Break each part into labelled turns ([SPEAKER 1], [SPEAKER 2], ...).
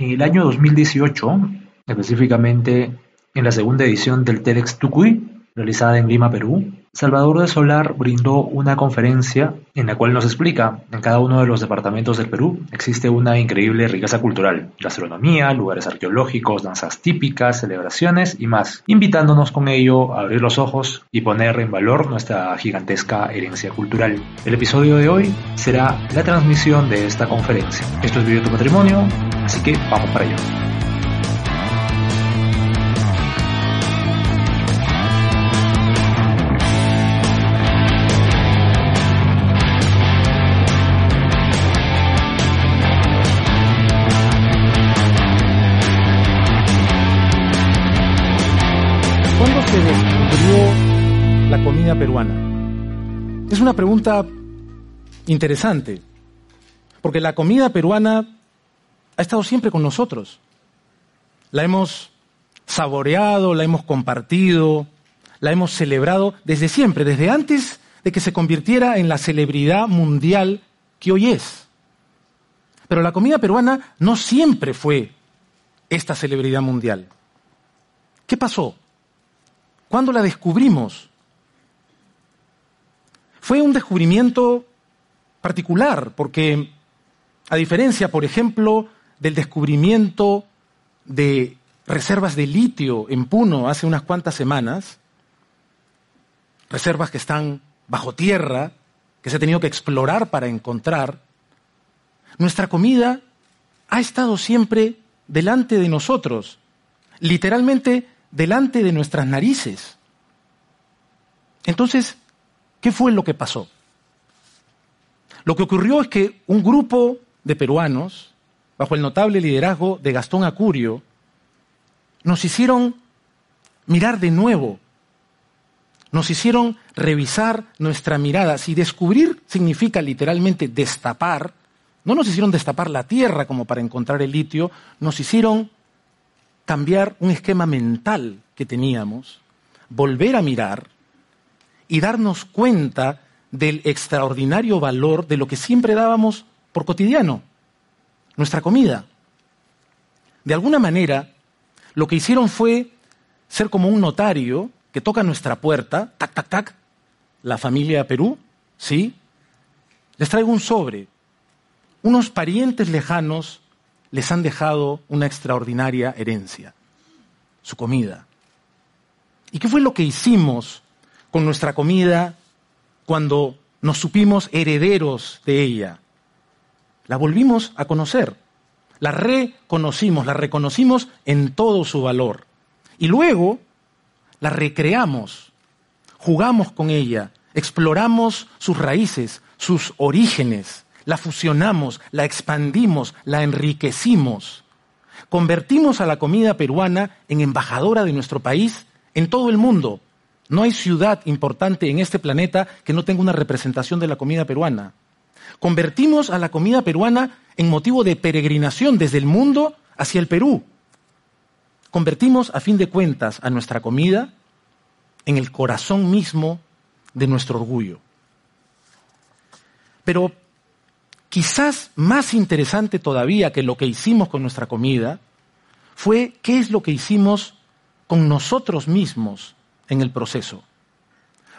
[SPEAKER 1] En el año 2018, específicamente en la segunda edición del TEDx Tucuy, realizada en Lima, Perú, Salvador de Solar brindó una conferencia en la cual nos explica, en cada uno de los departamentos del Perú existe una increíble riqueza cultural, gastronomía, lugares arqueológicos, danzas típicas, celebraciones y más, invitándonos con ello a abrir los ojos y poner en valor nuestra gigantesca herencia cultural. El episodio de hoy será la transmisión de esta conferencia. Esto es Vive tu Patrimonio, así que vamos para ello.
[SPEAKER 2] Peruana? Es una pregunta interesante, porque la comida peruana ha estado siempre con nosotros. La hemos saboreado, la hemos compartido, la hemos celebrado desde siempre, desde antes de que se convirtiera en la celebridad mundial que hoy es. Pero la comida peruana no siempre fue esta celebridad mundial. ¿Qué pasó? ¿Cuándo la descubrimos? Fue un descubrimiento particular, porque a diferencia, por ejemplo, del descubrimiento de reservas de litio en Puno hace unas cuantas semanas, reservas que están bajo tierra, que se ha tenido que explorar para encontrar, nuestra comida ha estado siempre delante de nosotros, literalmente delante de nuestras narices. Entonces, ¿Qué fue lo que pasó? Lo que ocurrió es que un grupo de peruanos, bajo el notable liderazgo de Gastón Acurio, nos hicieron mirar de nuevo, nos hicieron revisar nuestra mirada. Si descubrir significa literalmente destapar, no nos hicieron destapar la tierra como para encontrar el litio, nos hicieron cambiar un esquema mental que teníamos, volver a mirar y darnos cuenta del extraordinario valor de lo que siempre dábamos por cotidiano, nuestra comida. De alguna manera, lo que hicieron fue ser como un notario que toca nuestra puerta, tac, tac, tac, la familia Perú, ¿sí? Les traigo un sobre. Unos parientes lejanos les han dejado una extraordinaria herencia, su comida. ¿Y qué fue lo que hicimos con nuestra comida cuando nos supimos herederos de ella. La volvimos a conocer, la reconocimos, la reconocimos en todo su valor. Y luego la recreamos, jugamos con ella, exploramos sus raíces, sus orígenes, la fusionamos, la expandimos, la enriquecimos. Convertimos a la comida peruana en embajadora de nuestro país en todo el mundo no hay ciudad importante en este planeta que no tenga una representación de la comida peruana. Convertimos a la comida peruana en motivo de peregrinación desde el mundo hacia el Perú. Convertimos, a fin de cuentas, a nuestra comida en el corazón mismo de nuestro orgullo. Pero quizás más interesante todavía que lo que hicimos con nuestra comida fue qué es lo que hicimos con nosotros mismos en el proceso.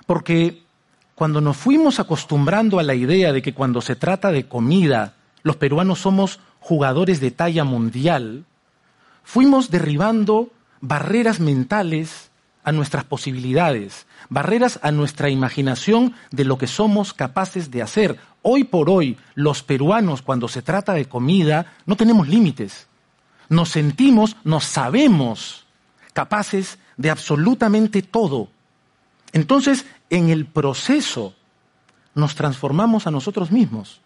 [SPEAKER 2] Porque cuando nos fuimos acostumbrando a la idea de que cuando se trata de comida, los peruanos somos jugadores de talla mundial, fuimos derribando barreras mentales a nuestras posibilidades, barreras a nuestra imaginación de lo que somos capaces de hacer. Hoy por hoy, los peruanos, cuando se trata de comida, no tenemos límites. Nos sentimos, nos sabemos capaces de absolutamente todo. Entonces, en el proceso nos transformamos a nosotros mismos.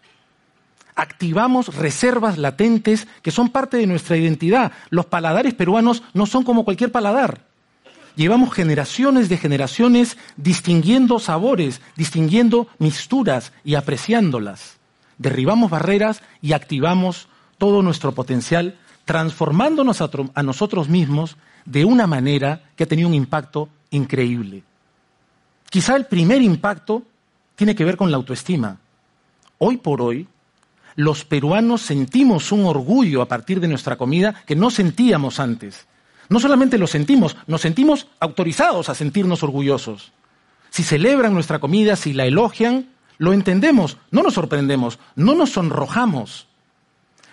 [SPEAKER 2] activamos reservas latentes que son parte de nuestra identidad. Los paladares peruanos no son como cualquier paladar. Llevamos generaciones de generaciones distinguiendo sabores, distinguiendo mixturas y apreciándolas. Derribamos barreras y activamos todo nuestro potencial, transformándonos a, nosotros mismos de una manera que ha tenido un impacto increíble. Quizá el primer impacto tiene que ver con la autoestima. Hoy por hoy, los peruanos sentimos un orgullo a partir de nuestra comida que no sentíamos antes. No solamente lo sentimos, nos sentimos autorizados a sentirnos orgullosos. Si celebran nuestra comida, si la elogian, lo entendemos, no nos sorprendemos, no nos sonrojamos.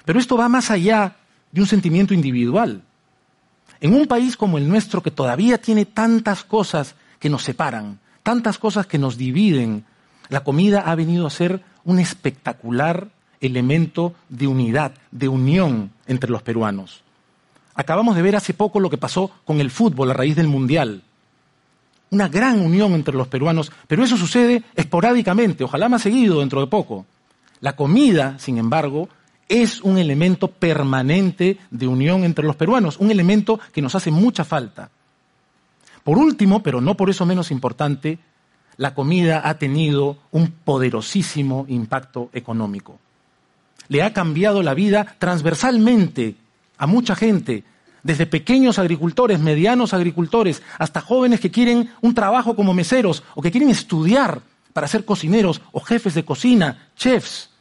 [SPEAKER 2] Pero esto va más allá de un sentimiento individual. En un país como el nuestro, que todavía tiene tantas cosas que nos separan, tantas cosas que nos dividen, la comida ha venido a ser un espectacular elemento de unidad, de unión entre los peruanos. Acabamos de ver hace poco lo que pasó con el fútbol a raíz del Mundial. Una gran unión entre los peruanos, pero eso sucede esporádicamente, ojalá más seguido dentro de poco. La comida, sin embargo, es un elemento permanente de unión entre los peruanos, un elemento que nos hace mucha falta. Por último, pero no por eso menos importante, la comida ha tenido un poderosísimo impacto económico le ha cambiado la vida transversalmente a mucha gente, desde pequeños agricultores, medianos agricultores, hasta jóvenes que quieren un trabajo como meseros o que quieren estudiar para ser cocineros o jefes de cocina, chefs,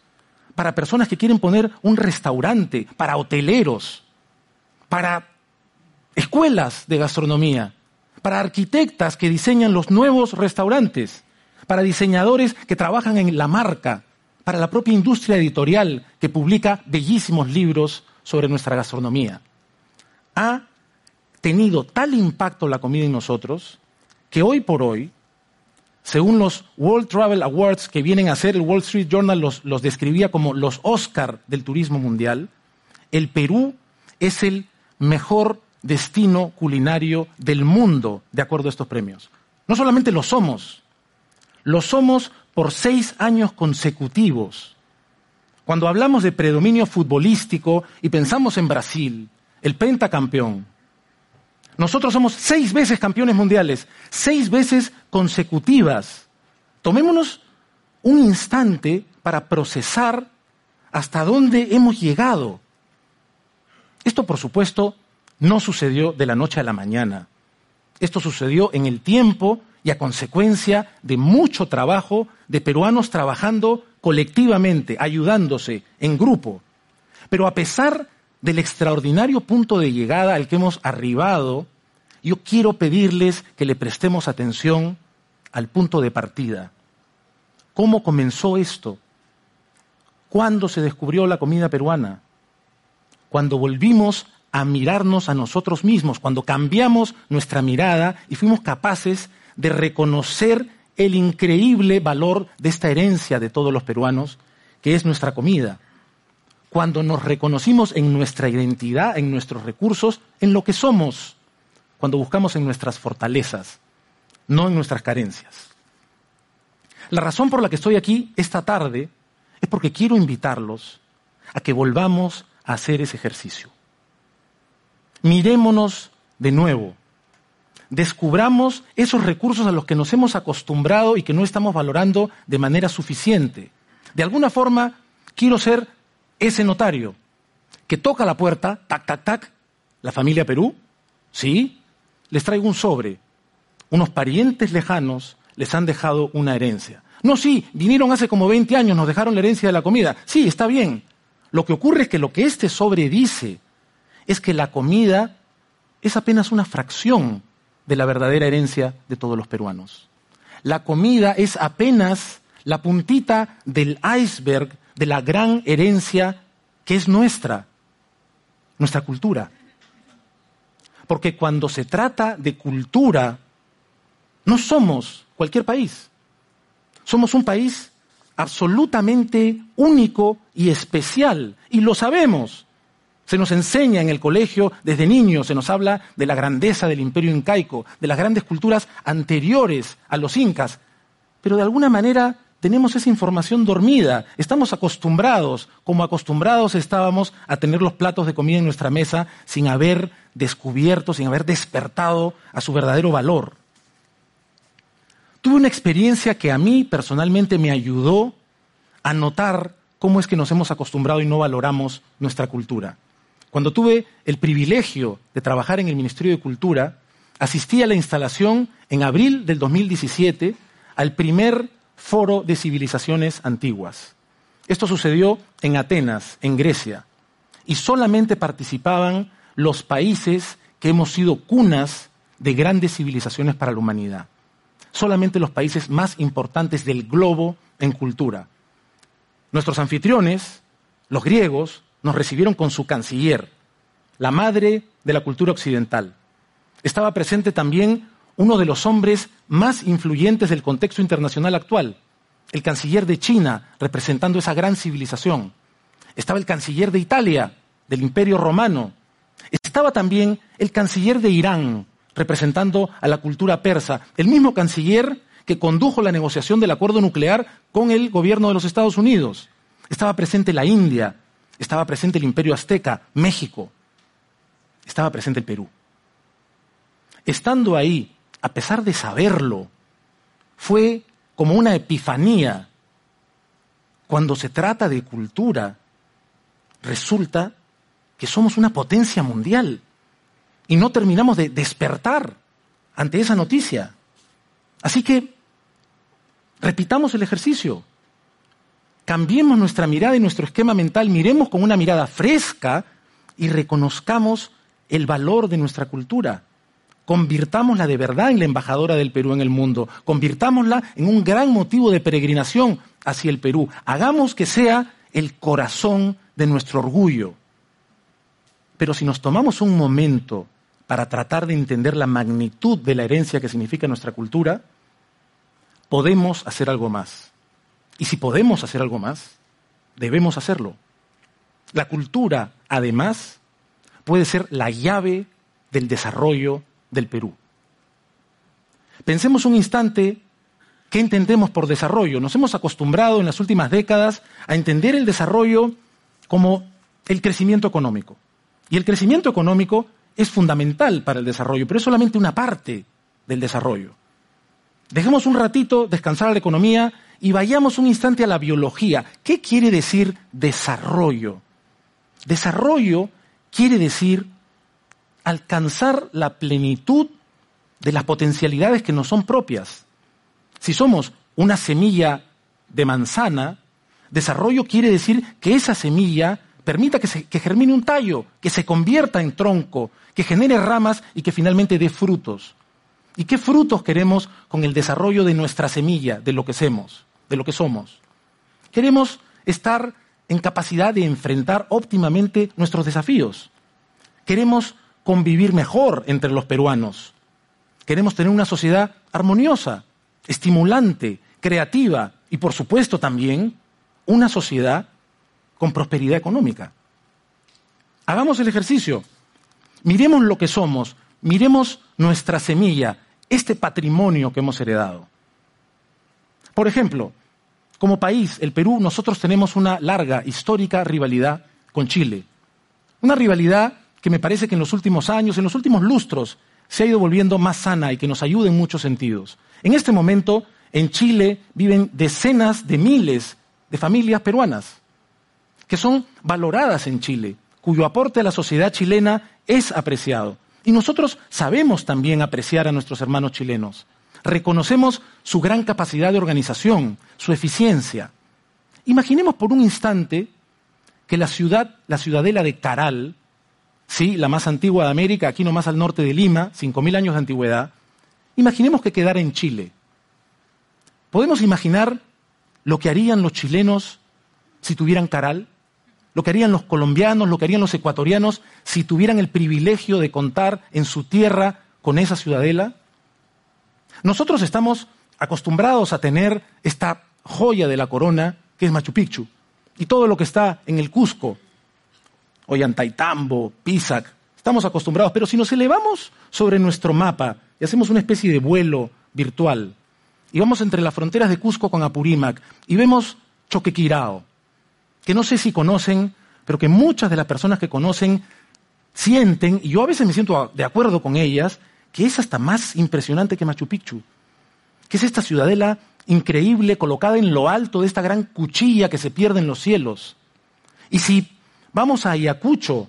[SPEAKER 2] para personas que quieren poner un restaurante, para hoteleros, para escuelas de gastronomía, para arquitectas que diseñan los nuevos restaurantes, para diseñadores que trabajan en la marca, para la propia industria editorial que publica bellísimos libros sobre nuestra gastronomía. Ha tenido tal impacto la comida en nosotros que hoy por hoy, según los World Travel Awards que vienen a ser, el Wall Street Journal los, los describía como los Oscar del turismo mundial, el Perú es el mejor destino culinario del mundo, de acuerdo a estos premios. No solamente lo somos, lo somos por seis años consecutivos. Cuando hablamos de predominio futbolístico y pensamos en Brasil, el pentacampeón, nosotros somos seis veces campeones mundiales, seis veces consecutivas. Tomémonos un instante para procesar hasta dónde hemos llegado. Esto, por supuesto, no sucedió de la noche a la mañana. Esto sucedió en el tiempo y a consecuencia de mucho trabajo de peruanos trabajando colectivamente, ayudándose en grupo. Pero a pesar del extraordinario punto de llegada al que hemos arribado, yo quiero pedirles que le prestemos atención al punto de partida. ¿Cómo comenzó esto? ¿Cuándo se descubrió la comida peruana? Cuando volvimos a mirarnos a nosotros mismos, cuando cambiamos nuestra mirada y fuimos capaces de reconocer el increíble valor de esta herencia de todos los peruanos, que es nuestra comida. Cuando nos reconocimos en nuestra identidad, en nuestros recursos, en lo que somos, cuando buscamos en nuestras fortalezas, no en nuestras carencias. La razón por la que estoy aquí esta tarde es porque quiero invitarlos a que volvamos a hacer ese ejercicio. Mirémonos de nuevo descubramos esos recursos a los que nos hemos acostumbrado y que no estamos valorando de manera suficiente. De alguna forma, quiero ser ese notario que toca la puerta, tac, tac, tac, la familia Perú, sí, les traigo un sobre. Unos parientes lejanos les han dejado una herencia. No, sí, vinieron hace como 20 años, nos dejaron la herencia de la comida. Sí, está bien. Lo que ocurre es que lo que este sobre dice es que la comida es apenas una fracción de la verdadera herencia de todos los peruanos. La comida es apenas la puntita del iceberg de la gran herencia que es nuestra, nuestra cultura. Porque cuando se trata de cultura, no somos cualquier país. Somos un país absolutamente único y especial, y lo sabemos. Se nos enseña en el colegio desde niños, se nos habla de la grandeza del imperio incaico, de las grandes culturas anteriores a los incas, pero de alguna manera tenemos esa información dormida, estamos acostumbrados, como acostumbrados estábamos a tener los platos de comida en nuestra mesa sin haber descubierto, sin haber despertado a su verdadero valor. Tuve una experiencia que a mí personalmente me ayudó a notar cómo es que nos hemos acostumbrado y no valoramos nuestra cultura. Cuando tuve el privilegio de trabajar en el Ministerio de Cultura, asistí a la instalación en abril del 2017 al primer foro de civilizaciones antiguas. Esto sucedió en Atenas, en Grecia, y solamente participaban los países que hemos sido cunas de grandes civilizaciones para la humanidad. Solamente los países más importantes del globo en cultura. Nuestros anfitriones, los griegos, nos recibieron con su canciller, la madre de la cultura occidental. Estaba presente también uno de los hombres más influyentes del contexto internacional actual, el canciller de China, representando esa gran civilización. Estaba el canciller de Italia, del Imperio Romano. Estaba también el canciller de Irán, representando a la cultura persa, el mismo canciller que condujo la negociación del acuerdo nuclear con el gobierno de los Estados Unidos. Estaba presente la India, estaba presente el Imperio Azteca, México, estaba presente el Perú. Estando ahí, a pesar de saberlo, fue como una epifanía. Cuando se trata de cultura, resulta que somos una potencia mundial y no terminamos de despertar ante esa noticia. Así que repitamos el ejercicio. Cambiemos nuestra mirada y nuestro esquema mental, miremos con una mirada fresca y reconozcamos el valor de nuestra cultura. Convirtámosla de verdad en la embajadora del Perú en el mundo. Convirtámosla en un gran motivo de peregrinación hacia el Perú. Hagamos que sea el corazón de nuestro orgullo. Pero si nos tomamos un momento para tratar de entender la magnitud de la herencia que significa nuestra cultura, podemos hacer algo más. Y si podemos hacer algo más, debemos hacerlo. La cultura, además, puede ser la llave del desarrollo del Perú. Pensemos un instante qué entendemos por desarrollo. Nos hemos acostumbrado en las últimas décadas a entender el desarrollo como el crecimiento económico. Y el crecimiento económico es fundamental para el desarrollo, pero es solamente una parte del desarrollo. Dejemos un ratito descansar a la economía y vayamos un instante a la biología. ¿Qué quiere decir desarrollo? Desarrollo quiere decir alcanzar la plenitud de las potencialidades que nos son propias. Si somos una semilla de manzana, desarrollo quiere decir que esa semilla permita que, se, que germine un tallo, que se convierta en tronco, que genere ramas y que finalmente dé frutos. ¿Y qué frutos queremos con el desarrollo de nuestra semilla, de lo que somos, de lo que somos? Queremos estar en capacidad de enfrentar óptimamente nuestros desafíos. Queremos convivir mejor entre los peruanos. Queremos tener una sociedad armoniosa, estimulante, creativa y, por supuesto, también una sociedad con prosperidad económica. Hagamos el ejercicio. Miremos lo que somos, miremos nuestra semilla, este patrimonio que hemos heredado. Por ejemplo, como país, el Perú, nosotros tenemos una larga, histórica rivalidad con Chile. Una rivalidad que me parece que en los últimos años, en los últimos lustros, se ha ido volviendo más sana y que nos ayuda en muchos sentidos. En este momento, en Chile viven decenas de miles de familias peruanas que son valoradas en Chile, cuyo aporte a la sociedad chilena es apreciado. Y nosotros sabemos también apreciar a nuestros hermanos chilenos. Reconocemos su gran capacidad de organización, su eficiencia. Imaginemos por un instante que la ciudad, la ciudadela de Caral, sí, la más antigua de América, aquí nomás al norte de Lima, 5.000 años de antigüedad, imaginemos que quedara en Chile. ¿Podemos imaginar lo que harían los chilenos si tuvieran Caral? ¿Lo que harían los colombianos, lo que harían los ecuatorianos si tuvieran el privilegio de contar en su tierra con esa ciudadela? Nosotros estamos acostumbrados a tener esta joya de la corona que es Machu Picchu y todo lo que está en el Cusco, Ollantaytambo, Pisac. Estamos acostumbrados, pero si nos elevamos sobre nuestro mapa y hacemos una especie de vuelo virtual y vamos entre las fronteras de Cusco con Apurímac y vemos Choquequirao, que no sé si conocen, pero que muchas de las personas que conocen sienten, y yo a veces me siento de acuerdo con ellas, que es hasta más impresionante que Machu Picchu, que es esta ciudadela increíble colocada en lo alto de esta gran cuchilla que se pierde en los cielos. Y si vamos a Ayacucho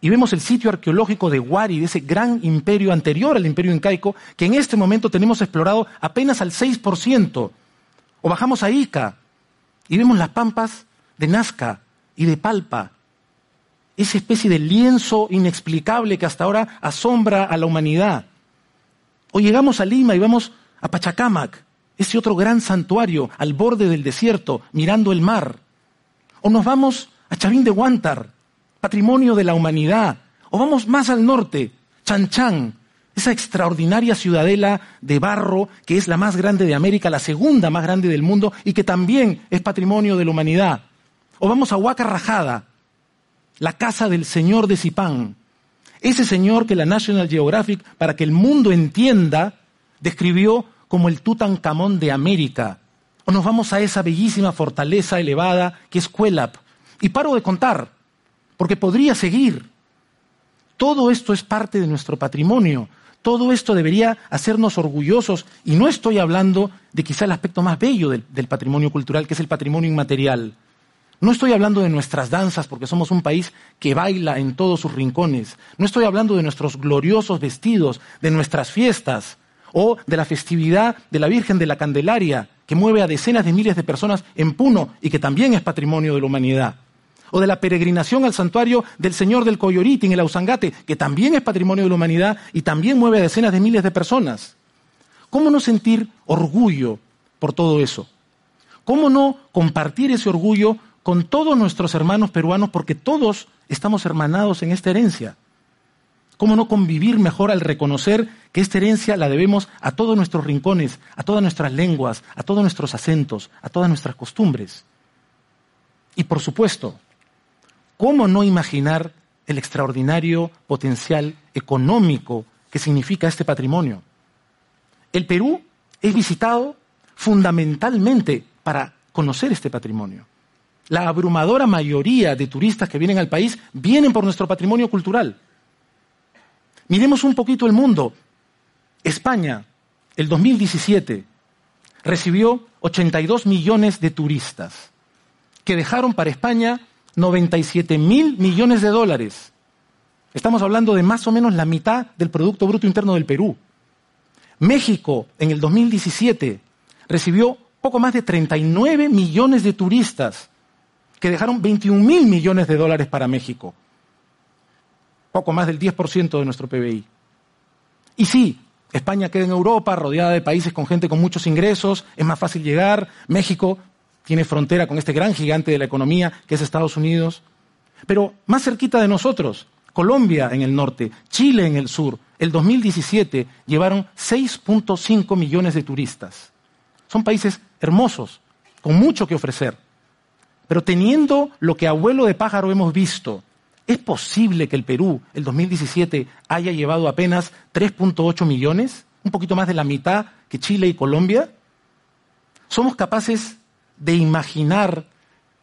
[SPEAKER 2] y vemos el sitio arqueológico de Huari, de ese gran imperio anterior al imperio incaico, que en este momento tenemos explorado apenas al 6%, o bajamos a Ica y vemos las pampas de Nazca y de Palpa, esa especie de lienzo inexplicable que hasta ahora asombra a la humanidad. O llegamos a Lima y vamos a Pachacamac, ese otro gran santuario al borde del desierto, mirando el mar. O nos vamos a Chavín de Huántar, patrimonio de la humanidad. O vamos más al norte, Chan esa extraordinaria ciudadela de barro que es la más grande de América, la segunda más grande del mundo y que también es patrimonio de la humanidad. O vamos a Huaca Rajada, la casa del señor de Zipán, ese señor que la National Geographic, para que el mundo entienda, describió como el Tutankamón de América. O nos vamos a esa bellísima fortaleza elevada que es Cuelap. Y paro de contar, porque podría seguir. Todo esto es parte de nuestro patrimonio. Todo esto debería hacernos orgullosos. Y no estoy hablando de quizá el aspecto más bello del, del patrimonio cultural, que es el patrimonio inmaterial. No estoy hablando de nuestras danzas, porque somos un país que baila en todos sus rincones. No estoy hablando de nuestros gloriosos vestidos, de nuestras fiestas, o de la festividad de la Virgen de la Candelaria, que mueve a decenas de miles de personas en Puno y que también es patrimonio de la humanidad. O de la peregrinación al santuario del Señor del Coyoriti en el Ausangate, que también es patrimonio de la humanidad y también mueve a decenas de miles de personas. ¿Cómo no sentir orgullo por todo eso? ¿Cómo no compartir ese orgullo con todos nuestros hermanos peruanos porque todos estamos hermanados en esta herencia? ¿Cómo no convivir mejor al reconocer que esta herencia la debemos a todos nuestros rincones, a todas nuestras lenguas, a todos nuestros acentos, a todas nuestras costumbres? Y por supuesto, ¿cómo no imaginar el extraordinario potencial económico que significa este patrimonio? El Perú es visitado fundamentalmente para conocer este patrimonio. La abrumadora mayoría de turistas que vienen al país vienen por nuestro patrimonio cultural. Miremos un poquito el mundo. España, el 2017, recibió 82 millones de turistas, que dejaron para España 97 mil millones de dólares. Estamos hablando de más o menos la mitad del Producto Bruto Interno del Perú. México, en el 2017, recibió poco más de 39 millones de turistas, que dejaron 21 mil millones de dólares para México poco más del 10% de nuestro PBI. Y sí, España queda en Europa, rodeada de países con gente con muchos ingresos, es más fácil llegar. México tiene frontera con este gran gigante de la economía que es Estados Unidos. Pero más cerquita de nosotros, Colombia en el norte, Chile en el sur, el 2017 llevaron 6.5 millones de turistas. Son países hermosos, con mucho que ofrecer. Pero teniendo lo que abuelo de pájaro hemos visto, ¿Es posible que el Perú, el 2017, haya llevado apenas 3.8 millones? Un poquito más de la mitad que Chile y Colombia. ¿Somos capaces de imaginar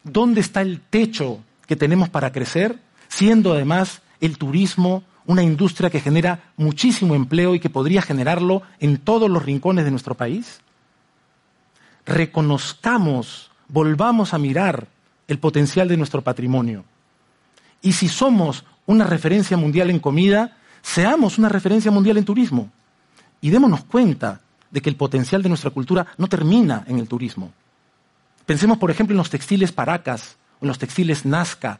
[SPEAKER 2] dónde está el techo que tenemos para crecer, siendo además el turismo una industria que genera muchísimo empleo y que podría generarlo en todos los rincones de nuestro país? Reconozcamos, volvamos a mirar el potencial de nuestro patrimonio y si somos una referencia mundial en comida, seamos una referencia mundial en turismo. Y démonos cuenta de que el potencial de nuestra cultura no termina en el turismo. Pensemos, por ejemplo, en los textiles Paracas, en los textiles Nazca,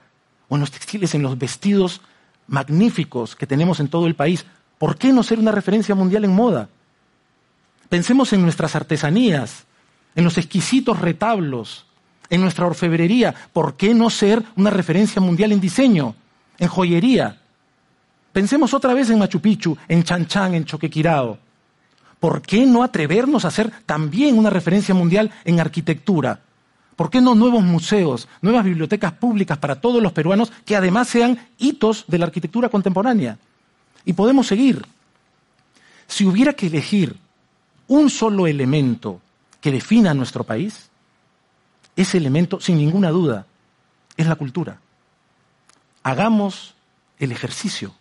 [SPEAKER 2] o en los textiles en los vestidos magníficos que tenemos en todo el país. ¿Por qué no ser una referencia mundial en moda? Pensemos en nuestras artesanías, en los exquisitos retablos, en nuestra orfebrería. ¿Por qué no ser una referencia mundial en diseño, en joyería? Pensemos otra vez en Machu Picchu, en Chan Chan, en Choquequirao. ¿Por qué no atrevernos a ser también una referencia mundial en arquitectura? ¿Por qué no nuevos museos, nuevas bibliotecas públicas para todos los peruanos que además sean hitos de la arquitectura contemporánea? Y podemos seguir. Si hubiera que elegir un solo elemento que defina nuestro país, ese elemento, sin ninguna duda, es la cultura. Hagamos el ejercicio.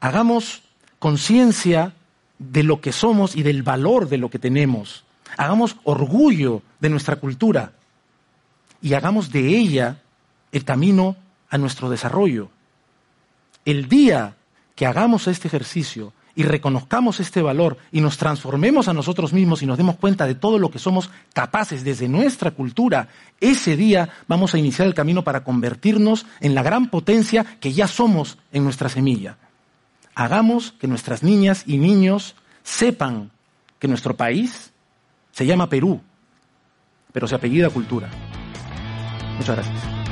[SPEAKER 2] Hagamos conciencia de lo que somos y del valor de lo que tenemos. Hagamos orgullo de nuestra cultura y hagamos de ella el camino a nuestro desarrollo. El día que hagamos este ejercicio y reconozcamos este valor y nos transformemos a nosotros mismos y nos demos cuenta de todo lo que somos capaces desde nuestra cultura, ese día vamos a iniciar el camino para convertirnos en la gran potencia que ya somos en nuestra semilla. Hagamos que nuestras niñas y niños sepan que nuestro país se llama Perú, pero se apellida cultura. Muchas gracias.